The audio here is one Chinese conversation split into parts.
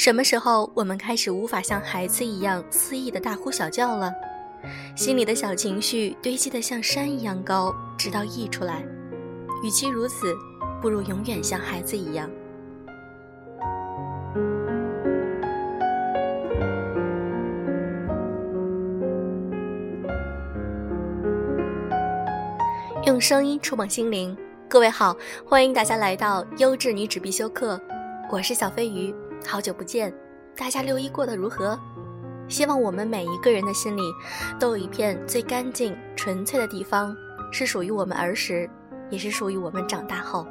什么时候我们开始无法像孩子一样肆意的大呼小叫了？心里的小情绪堆积得像山一样高，直到溢出来。与其如此，不如永远像孩子一样。用声音触碰心灵，各位好，欢迎大家来到优质女纸必修课，我是小飞鱼，好久不见，大家六一过得如何？希望我们每一个人的心里，都有一片最干净、纯粹的地方，是属于我们儿时，也是属于我们长大后。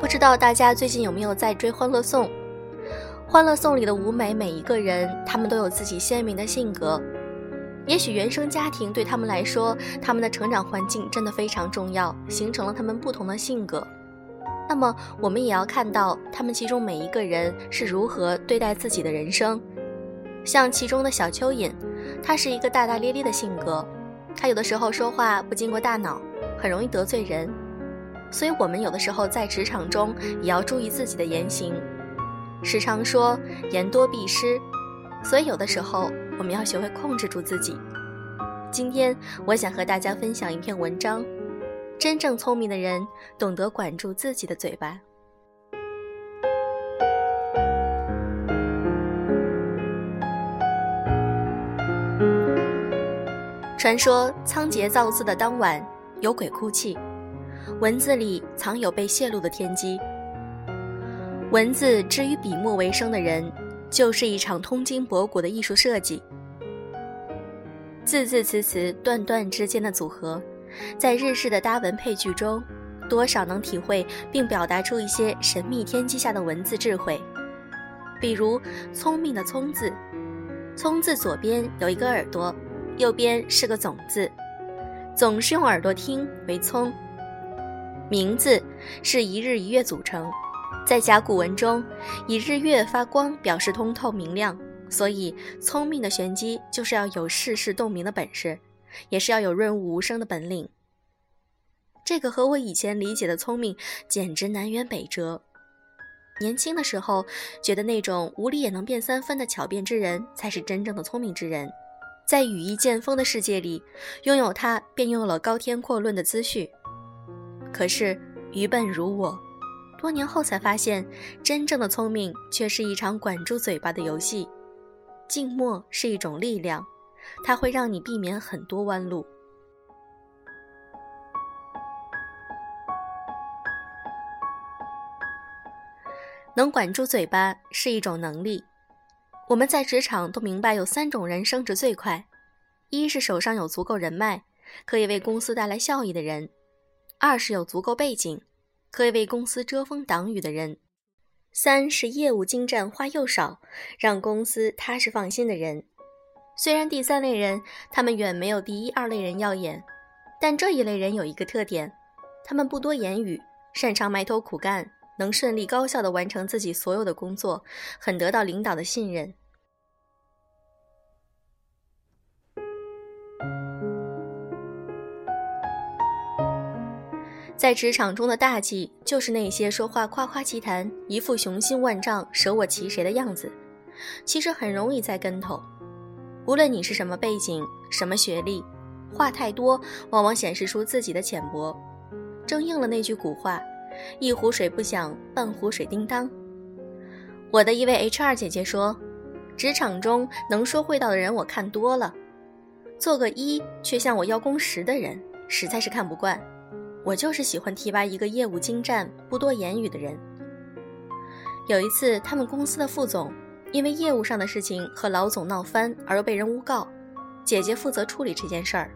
不知道大家最近有没有在追《欢乐颂》？《欢乐颂》里的舞美每一个人，他们都有自己鲜明的性格。也许原生家庭对他们来说，他们的成长环境真的非常重要，形成了他们不同的性格。那么，我们也要看到他们其中每一个人是如何对待自己的人生。像其中的小蚯蚓，他是一个大大咧咧的性格，他有的时候说话不经过大脑，很容易得罪人。所以，我们有的时候在职场中也要注意自己的言行。时常说言多必失，所以有的时候我们要学会控制住自己。今天，我想和大家分享一篇文章。真正聪明的人懂得管住自己的嘴巴。传说仓颉造字的当晚，有鬼哭泣，文字里藏有被泄露的天机。文字之于笔墨为生的人，就是一场通经博古的艺术设计。字字词词、段段之间的组合。在日式的搭文配句中，多少能体会并表达出一些神秘天机下的文字智慧。比如“聪明”的“聪”字，“聪”字左边有一个耳朵，右边是个“总”字，总是用耳朵听为“聪”。名字是一日一月组成，在甲骨文中，以日月发光表示通透明亮，所以聪明的玄机就是要有世事洞明的本事。也是要有润物无声的本领。这个和我以前理解的聪明简直南辕北辙。年轻的时候觉得那种无理也能变三分的巧辩之人才是真正的聪明之人，在羽翼渐丰的世界里，拥有它便拥有了高天阔论的资序。可是愚笨如我，多年后才发现，真正的聪明却是一场管住嘴巴的游戏。静默是一种力量。它会让你避免很多弯路。能管住嘴巴是一种能力。我们在职场都明白，有三种人升职最快：一是手上有足够人脉，可以为公司带来效益的人；二是有足够背景，可以为公司遮风挡雨的人；三是业务精湛、话又少，让公司踏实放心的人。虽然第三类人他们远没有第一二类人耀眼，但这一类人有一个特点：他们不多言语，擅长埋头苦干，能顺利高效地完成自己所有的工作，很得到领导的信任。在职场中的大忌就是那些说话夸夸其谈，一副雄心万丈、舍我其谁的样子，其实很容易栽跟头。无论你是什么背景、什么学历，话太多往往显示出自己的浅薄。正应了那句古话：“一壶水不响，半壶水叮当。”我的一位 HR 姐姐说：“职场中能说会道的人我看多了，做个一却向我邀功十的人，实在是看不惯。我就是喜欢提拔一个业务精湛、不多言语的人。”有一次，他们公司的副总。因为业务上的事情和老总闹翻而又被人诬告，姐姐负责处理这件事儿。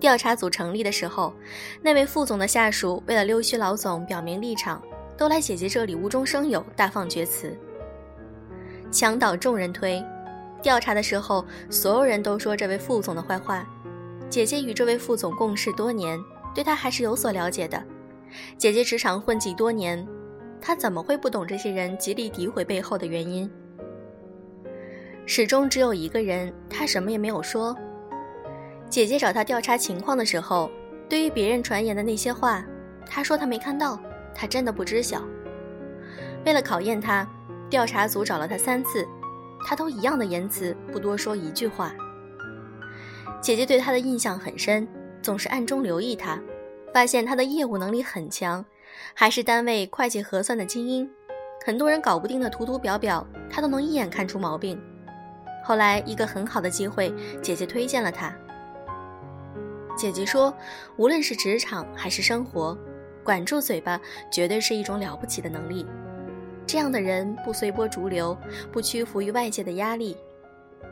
调查组成立的时候，那位副总的下属为了溜须老总表明立场，都来姐姐这里无中生有，大放厥词。墙倒众人推，调查的时候，所有人都说这位副总的坏话。姐姐与这位副总共事多年，对他还是有所了解的。姐姐职场混迹多年。他怎么会不懂这些人极力诋毁背后的原因？始终只有一个人，他什么也没有说。姐姐找他调查情况的时候，对于别人传言的那些话，他说他没看到，他真的不知晓。为了考验他，调查组找了他三次，他都一样的言辞，不多说一句话。姐姐对他的印象很深，总是暗中留意他，发现他的业务能力很强，还是单位会计核算的精英。很多人搞不定的图图表表，他都能一眼看出毛病。后来一个很好的机会，姐姐推荐了他。姐姐说，无论是职场还是生活，管住嘴巴绝对是一种了不起的能力。这样的人不随波逐流，不屈服于外界的压力，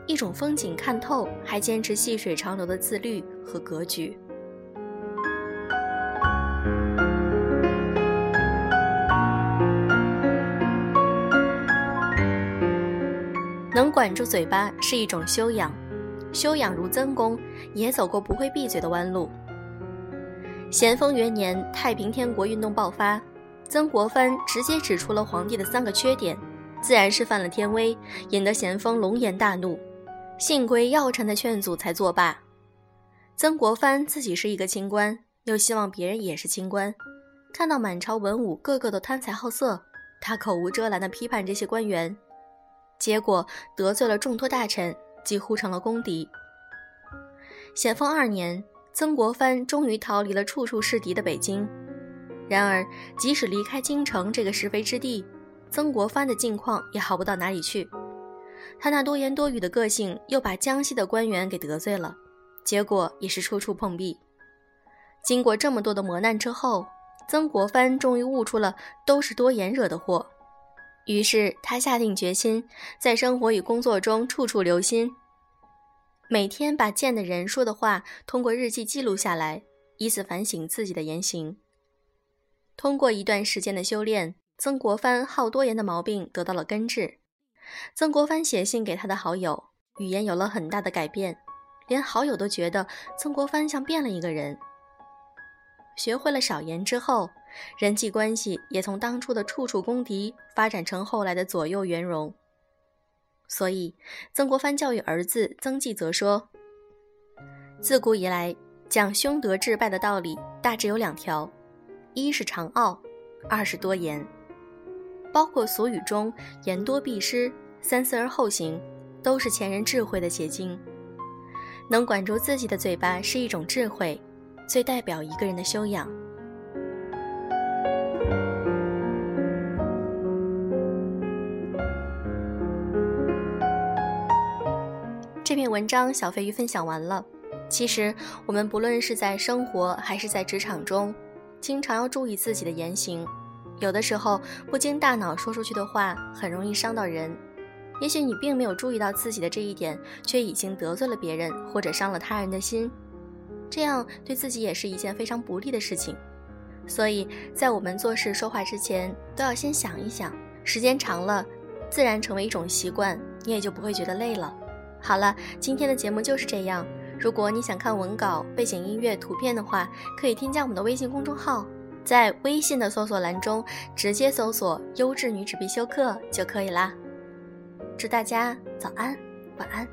一种风景看透，还坚持细水长流的自律和格局。能管住嘴巴是一种修养，修养如曾公，也走过不会闭嘴的弯路。咸丰元年，太平天国运动爆发，曾国藩直接指出了皇帝的三个缺点，自然是犯了天威，引得咸丰龙颜大怒。幸亏要臣的劝阻才作罢。曾国藩自己是一个清官，又希望别人也是清官，看到满朝文武个个都贪财好色，他口无遮拦地批判这些官员。结果得罪了众多大臣，几乎成了公敌。咸丰二年，曾国藩终于逃离了处处是敌的北京。然而，即使离开京城这个是非之地，曾国藩的境况也好不到哪里去。他那多言多语的个性，又把江西的官员给得罪了，结果也是处处碰壁。经过这么多的磨难之后，曾国藩终于悟出了都是多言惹的祸。于是他下定决心，在生活与工作中处处留心，每天把见的人说的话通过日记记录下来，以此反省自己的言行。通过一段时间的修炼，曾国藩好多言的毛病得到了根治。曾国藩写信给他的好友，语言有了很大的改变，连好友都觉得曾国藩像变了一个人。学会了少言之后，人际关系也从当初的处处攻敌发展成后来的左右圆融。所以，曾国藩教育儿子曾纪泽说：“自古以来，讲兄德治败的道理大致有两条，一是长傲，二是多言。包括俗语中‘言多必失，三思而后行’，都是前人智慧的结晶。能管住自己的嘴巴是一种智慧。”最代表一个人的修养。这篇文章小飞鱼分享完了。其实，我们不论是在生活还是在职场中，经常要注意自己的言行。有的时候，不经大脑说出去的话，很容易伤到人。也许你并没有注意到自己的这一点，却已经得罪了别人，或者伤了他人的心。这样对自己也是一件非常不利的事情，所以在我们做事说话之前，都要先想一想。时间长了，自然成为一种习惯，你也就不会觉得累了。好了，今天的节目就是这样。如果你想看文稿、背景音乐、图片的话，可以添加我们的微信公众号，在微信的搜索栏中直接搜索“优质女子必修课”就可以啦。祝大家早安，晚安。